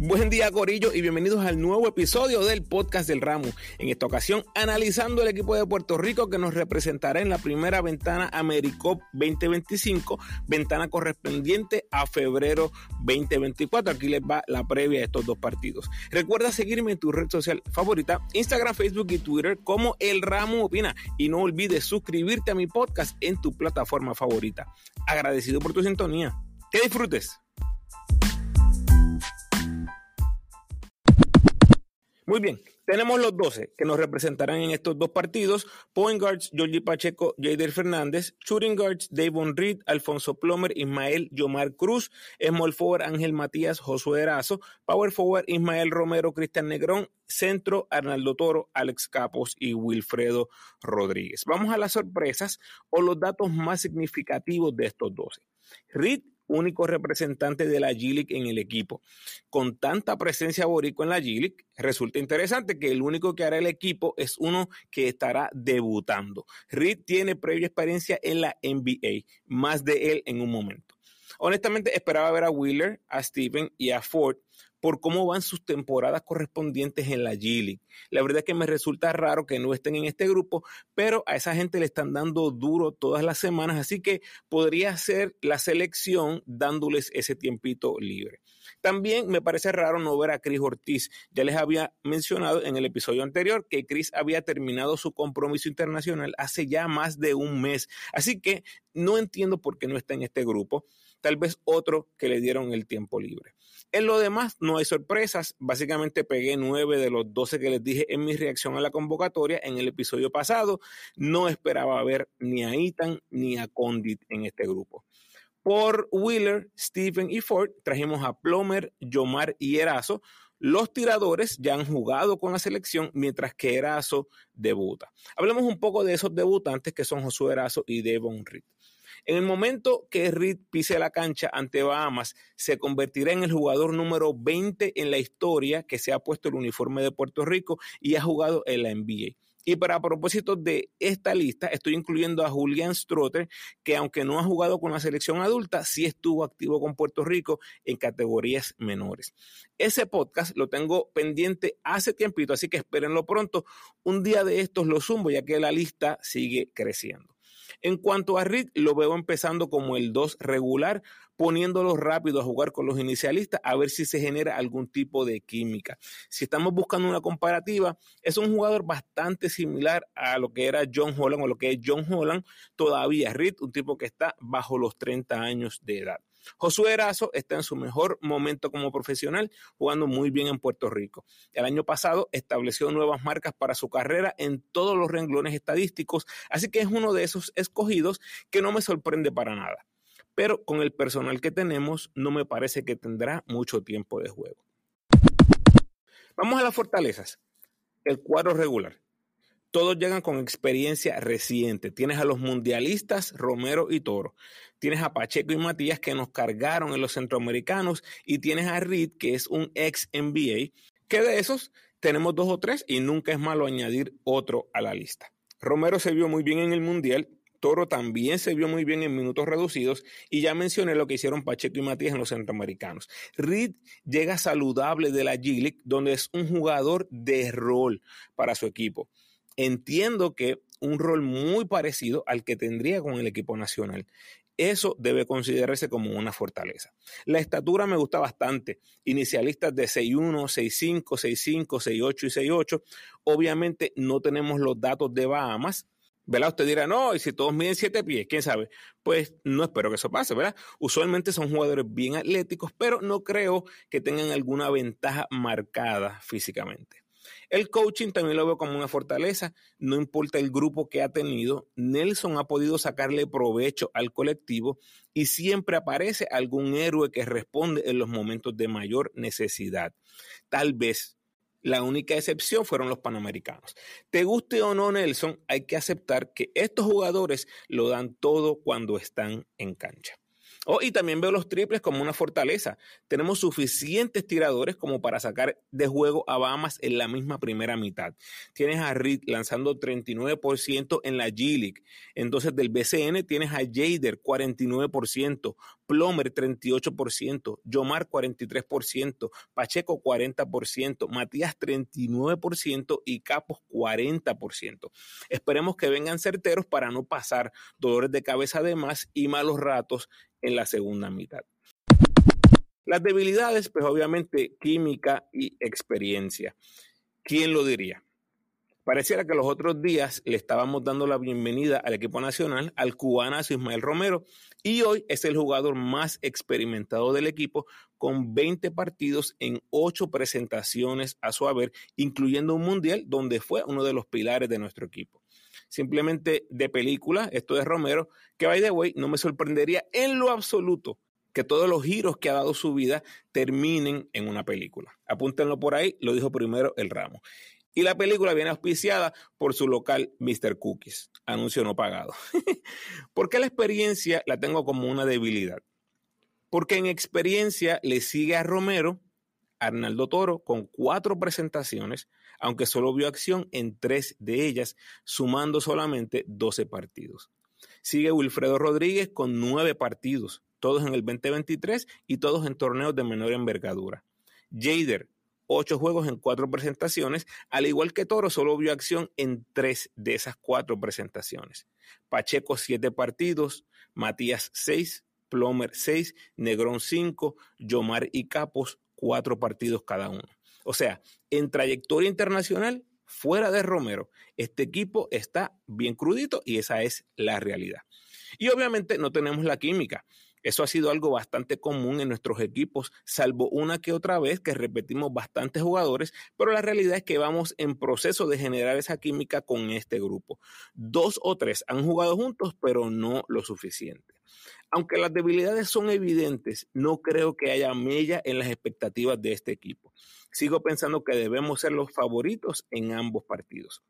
Buen día, Corillo, y bienvenidos al nuevo episodio del podcast del Ramo. En esta ocasión, analizando el equipo de Puerto Rico que nos representará en la primera ventana AmeriCop 2025, ventana correspondiente a febrero 2024. Aquí les va la previa de estos dos partidos. Recuerda seguirme en tu red social favorita, Instagram, Facebook y Twitter como El Ramo Opina. Y no olvides suscribirte a mi podcast en tu plataforma favorita. Agradecido por tu sintonía. Que disfrutes. Muy bien, tenemos los 12 que nos representarán en estos dos partidos. Point guards, Georgie Pacheco, Jader Fernández. Shooting guards, Davon Reed, Alfonso Plomer, Ismael Yomar Cruz. Small forward, Ángel Matías, Josué Erazo. Power forward, Ismael Romero, Cristian Negrón. Centro, Arnaldo Toro, Alex Capos y Wilfredo Rodríguez. Vamos a las sorpresas o los datos más significativos de estos 12. Reed único representante de la g en el equipo. Con tanta presencia boricua en la g resulta interesante que el único que hará el equipo es uno que estará debutando. Reed tiene previa experiencia en la NBA, más de él en un momento. Honestamente, esperaba ver a Wheeler, a Steven y a Ford por cómo van sus temporadas correspondientes en la G-League. La verdad es que me resulta raro que no estén en este grupo, pero a esa gente le están dando duro todas las semanas, así que podría ser la selección dándoles ese tiempito libre. También me parece raro no ver a Chris Ortiz. Ya les había mencionado en el episodio anterior que Chris había terminado su compromiso internacional hace ya más de un mes. Así que no entiendo por qué no está en este grupo. Tal vez otro que le dieron el tiempo libre. En lo demás, no hay sorpresas. Básicamente pegué nueve de los doce que les dije en mi reacción a la convocatoria en el episodio pasado. No esperaba ver ni a Ethan ni a Condit en este grupo. Por Wheeler, Stephen y Ford trajimos a Plomer, Yomar y Erazo. Los tiradores ya han jugado con la selección mientras que Erazo debuta. Hablemos un poco de esos debutantes que son Josué Erazo y Devon Reed. En el momento que Reed pise la cancha ante Bahamas, se convertirá en el jugador número 20 en la historia que se ha puesto el uniforme de Puerto Rico y ha jugado en la NBA. Y para propósito de esta lista, estoy incluyendo a Julian Strotter, que aunque no ha jugado con la selección adulta, sí estuvo activo con Puerto Rico en categorías menores. Ese podcast lo tengo pendiente hace tiempito, así que espérenlo pronto. Un día de estos lo zumbo, ya que la lista sigue creciendo. En cuanto a Reed, lo veo empezando como el 2 regular, poniéndolo rápido a jugar con los inicialistas a ver si se genera algún tipo de química. Si estamos buscando una comparativa, es un jugador bastante similar a lo que era John Holland o lo que es John Holland todavía. Reed, un tipo que está bajo los 30 años de edad. Josué Erazo está en su mejor momento como profesional, jugando muy bien en Puerto Rico. El año pasado estableció nuevas marcas para su carrera en todos los renglones estadísticos, así que es uno de esos escogidos que no me sorprende para nada. Pero con el personal que tenemos, no me parece que tendrá mucho tiempo de juego. Vamos a las fortalezas. El cuadro regular todos llegan con experiencia reciente. Tienes a los mundialistas Romero y Toro. Tienes a Pacheco y Matías que nos cargaron en los centroamericanos. Y tienes a Reed, que es un ex NBA, que de esos tenemos dos o tres y nunca es malo añadir otro a la lista. Romero se vio muy bien en el mundial. Toro también se vio muy bien en minutos reducidos y ya mencioné lo que hicieron Pacheco y Matías en los centroamericanos. Reed llega saludable de la G donde es un jugador de rol para su equipo entiendo que un rol muy parecido al que tendría con el equipo nacional. Eso debe considerarse como una fortaleza. La estatura me gusta bastante. Inicialistas de 6'1, 6'5, 6'5, 6'8 y 6'8. Obviamente no tenemos los datos de Bahamas. ¿Verdad? Usted dirá, no, y si todos miden 7 pies, quién sabe. Pues no espero que eso pase, ¿verdad? Usualmente son jugadores bien atléticos, pero no creo que tengan alguna ventaja marcada físicamente. El coaching también lo veo como una fortaleza, no importa el grupo que ha tenido, Nelson ha podido sacarle provecho al colectivo y siempre aparece algún héroe que responde en los momentos de mayor necesidad. Tal vez la única excepción fueron los panamericanos. Te guste o no Nelson, hay que aceptar que estos jugadores lo dan todo cuando están en cancha. Oh, y también veo los triples como una fortaleza. Tenemos suficientes tiradores como para sacar de juego a Bahamas en la misma primera mitad. Tienes a Reed lanzando 39% en la G-League. Entonces del BCN tienes a Jader 49%, Plomer 38%, Yomar 43%, Pacheco 40%, Matías 39% y Capos 40%. Esperemos que vengan certeros para no pasar dolores de cabeza de más y malos ratos en la segunda mitad. Las debilidades, pues obviamente química y experiencia. ¿Quién lo diría? Pareciera que los otros días le estábamos dando la bienvenida al equipo nacional, al cubanazo Ismael Romero, y hoy es el jugador más experimentado del equipo con 20 partidos en 8 presentaciones a su haber, incluyendo un mundial donde fue uno de los pilares de nuestro equipo simplemente de película, esto de Romero, que by the way, no me sorprendería en lo absoluto que todos los giros que ha dado su vida terminen en una película. Apúntenlo por ahí, lo dijo primero el ramo. Y la película viene auspiciada por su local Mr. Cookies, anuncio no pagado. ¿Por qué la experiencia la tengo como una debilidad? Porque en experiencia le sigue a Romero Arnaldo Toro con cuatro presentaciones, aunque solo vio acción en tres de ellas, sumando solamente 12 partidos. Sigue Wilfredo Rodríguez con nueve partidos, todos en el 2023 y todos en torneos de menor envergadura. Jader, ocho juegos en cuatro presentaciones, al igual que Toro, solo vio acción en tres de esas cuatro presentaciones. Pacheco, siete partidos, Matías, seis, Plomer, seis, Negrón, cinco, Yomar y Capos, cuatro partidos cada uno. O sea, en trayectoria internacional, fuera de Romero, este equipo está bien crudito y esa es la realidad. Y obviamente no tenemos la química. Eso ha sido algo bastante común en nuestros equipos, salvo una que otra vez que repetimos bastantes jugadores, pero la realidad es que vamos en proceso de generar esa química con este grupo. Dos o tres han jugado juntos, pero no lo suficiente. Aunque las debilidades son evidentes, no creo que haya mella en las expectativas de este equipo. Sigo pensando que debemos ser los favoritos en ambos partidos.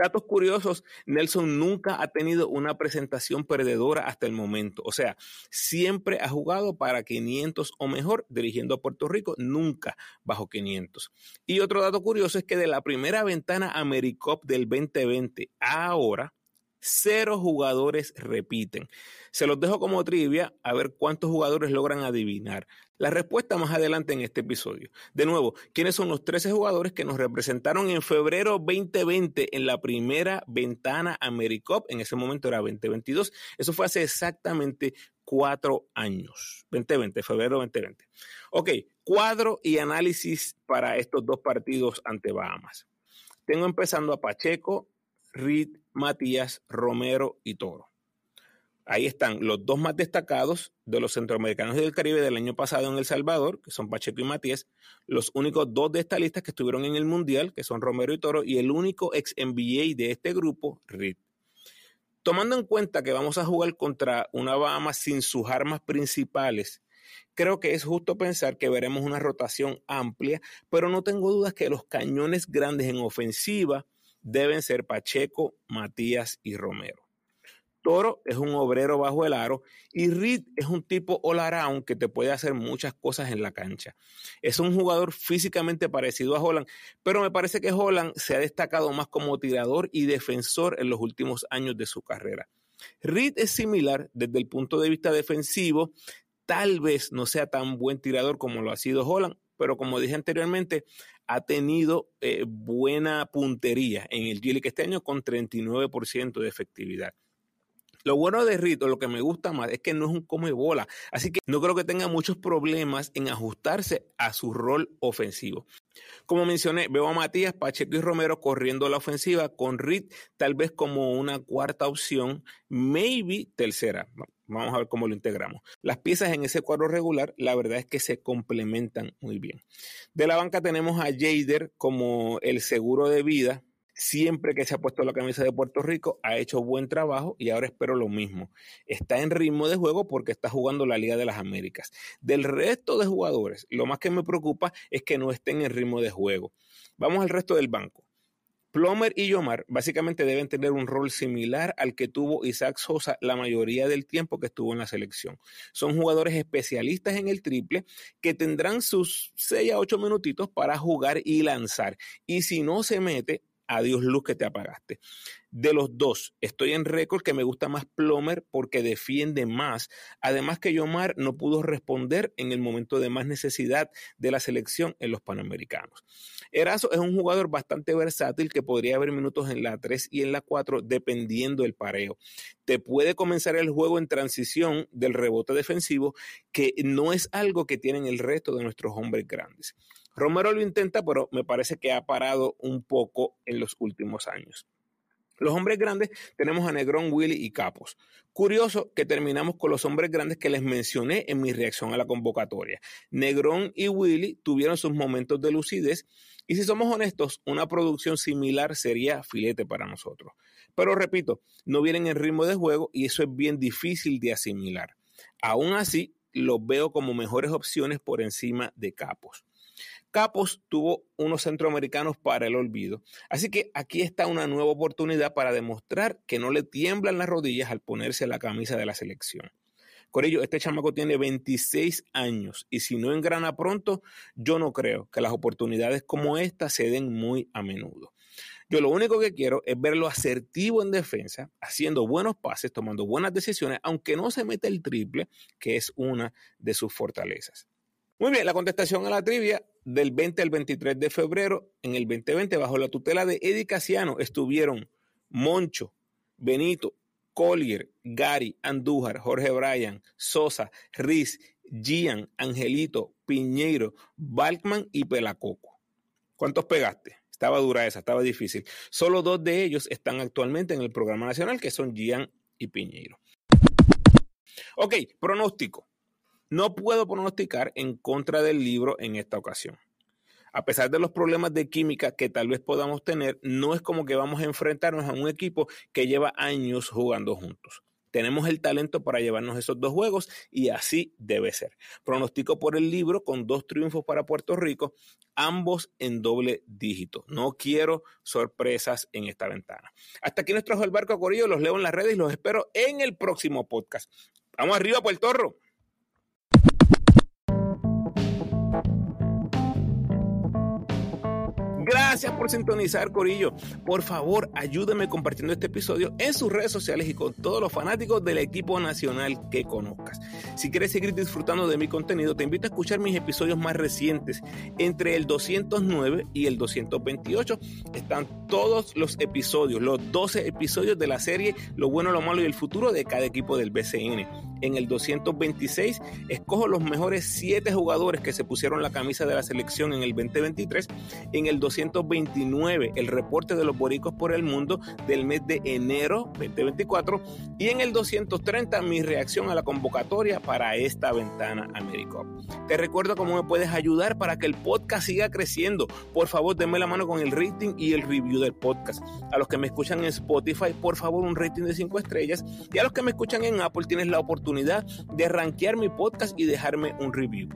Datos curiosos, Nelson nunca ha tenido una presentación perdedora hasta el momento. O sea, siempre ha jugado para 500 o mejor dirigiendo a Puerto Rico, nunca bajo 500. Y otro dato curioso es que de la primera ventana AmeriCop del 2020 a ahora, Cero jugadores repiten. Se los dejo como trivia a ver cuántos jugadores logran adivinar. La respuesta más adelante en este episodio. De nuevo, ¿quiénes son los 13 jugadores que nos representaron en febrero 2020 en la primera ventana AmeriCop? En ese momento era 2022. Eso fue hace exactamente cuatro años. 2020, febrero 2020. Ok, cuadro y análisis para estos dos partidos ante Bahamas. Tengo empezando a Pacheco, Reed, Matías, Romero y Toro. Ahí están los dos más destacados de los centroamericanos y del Caribe del año pasado en El Salvador, que son Pacheco y Matías, los únicos dos de esta lista que estuvieron en el Mundial, que son Romero y Toro, y el único ex NBA de este grupo, Reed. Tomando en cuenta que vamos a jugar contra una Bahamas sin sus armas principales, creo que es justo pensar que veremos una rotación amplia, pero no tengo dudas que los cañones grandes en ofensiva deben ser Pacheco, Matías y Romero. Toro es un obrero bajo el aro y Reed es un tipo all around que te puede hacer muchas cosas en la cancha. Es un jugador físicamente parecido a Holland, pero me parece que Holland se ha destacado más como tirador y defensor en los últimos años de su carrera. Reed es similar desde el punto de vista defensivo, tal vez no sea tan buen tirador como lo ha sido Holland, pero como dije anteriormente, ha tenido eh, buena puntería en el G este año con 39% de efectividad. Lo bueno de Rito, lo que me gusta más, es que no es un come bola, así que no creo que tenga muchos problemas en ajustarse a su rol ofensivo. Como mencioné, veo a Matías, Pacheco y Romero corriendo la ofensiva con Reed tal vez como una cuarta opción, maybe tercera. Vamos a ver cómo lo integramos. Las piezas en ese cuadro regular, la verdad es que se complementan muy bien. De la banca tenemos a Jader como el seguro de vida. Siempre que se ha puesto la camisa de Puerto Rico, ha hecho buen trabajo y ahora espero lo mismo. Está en ritmo de juego porque está jugando la Liga de las Américas. Del resto de jugadores, lo más que me preocupa es que no estén en ritmo de juego. Vamos al resto del banco. Plomer y Yomar básicamente deben tener un rol similar al que tuvo Isaac Sosa la mayoría del tiempo que estuvo en la selección. Son jugadores especialistas en el triple que tendrán sus 6 a 8 minutitos para jugar y lanzar. Y si no se mete, adiós luz que te apagaste. De los dos, estoy en récord que me gusta más Plomer porque defiende más. Además que Yomar no pudo responder en el momento de más necesidad de la selección en los Panamericanos. Erazo es un jugador bastante versátil que podría haber minutos en la 3 y en la 4 dependiendo del pareo. Te puede comenzar el juego en transición del rebote defensivo que no es algo que tienen el resto de nuestros hombres grandes. Romero lo intenta, pero me parece que ha parado un poco en los últimos años. Los hombres grandes tenemos a Negrón, Willy y Capos. Curioso que terminamos con los hombres grandes que les mencioné en mi reacción a la convocatoria. Negrón y Willy tuvieron sus momentos de lucidez y si somos honestos, una producción similar sería filete para nosotros. Pero repito, no vienen en ritmo de juego y eso es bien difícil de asimilar. Aún así, los veo como mejores opciones por encima de Capos. Capos tuvo unos centroamericanos para el olvido. Así que aquí está una nueva oportunidad para demostrar que no le tiemblan las rodillas al ponerse la camisa de la selección. Corillo, este chamaco tiene 26 años y si no engrana pronto, yo no creo que las oportunidades como esta se den muy a menudo. Yo lo único que quiero es verlo asertivo en defensa, haciendo buenos pases, tomando buenas decisiones, aunque no se mete el triple, que es una de sus fortalezas. Muy bien, la contestación a la trivia del 20 al 23 de febrero en el 2020 bajo la tutela de Eddie Casiano estuvieron Moncho, Benito, Collier, Gary, Andújar, Jorge Bryan, Sosa, Riz, Gian, Angelito, Piñeiro, Balkman y Pelacoco. ¿Cuántos pegaste? Estaba dura esa, estaba difícil. Solo dos de ellos están actualmente en el programa nacional, que son Gian y Piñeiro. Ok, pronóstico. No puedo pronosticar en contra del libro en esta ocasión. A pesar de los problemas de química que tal vez podamos tener, no es como que vamos a enfrentarnos a un equipo que lleva años jugando juntos. Tenemos el talento para llevarnos esos dos juegos y así debe ser. Pronostico por el libro con dos triunfos para Puerto Rico, ambos en doble dígito. No quiero sorpresas en esta ventana. Hasta aquí nuestro el barco Corillo. Los leo en las redes y los espero en el próximo podcast. Vamos arriba, Puerto Rico. Gracias por sintonizar, Corillo. Por favor, ayúdame compartiendo este episodio en sus redes sociales y con todos los fanáticos del equipo nacional que conozcas. Si quieres seguir disfrutando de mi contenido, te invito a escuchar mis episodios más recientes. Entre el 209 y el 228 están todos los episodios, los 12 episodios de la serie Lo bueno, lo malo y el futuro de cada equipo del BCN. En el 226 escojo los mejores 7 jugadores que se pusieron la camisa de la selección en el 2023. En el 200 229, el reporte de los boricos por el mundo del mes de enero 2024. Y en el 230, mi reacción a la convocatoria para esta ventana América. Te recuerdo cómo me puedes ayudar para que el podcast siga creciendo. Por favor, denme la mano con el rating y el review del podcast. A los que me escuchan en Spotify, por favor, un rating de 5 estrellas. Y a los que me escuchan en Apple, tienes la de rankear mi podcast y dejarme un review.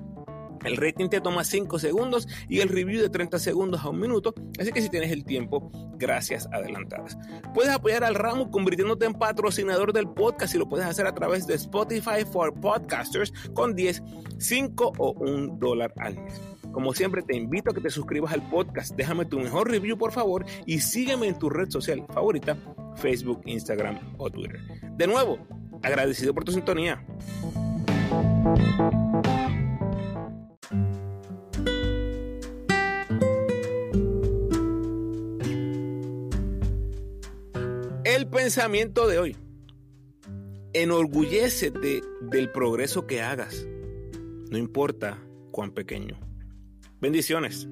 El rating te toma 5 segundos y el review de 30 segundos a un minuto, así que si tienes el tiempo, gracias adelantadas. Puedes apoyar al ramo convirtiéndote en patrocinador del podcast y lo puedes hacer a través de Spotify for Podcasters con 10, 5 o 1 dólar al mes. Como siempre, te invito a que te suscribas al podcast, déjame tu mejor review por favor y sígueme en tu red social favorita, Facebook, Instagram o Twitter. De nuevo, agradecido por tu sintonía. El pensamiento de hoy. Enorgullécete del progreso que hagas, no importa cuán pequeño. Bendiciones.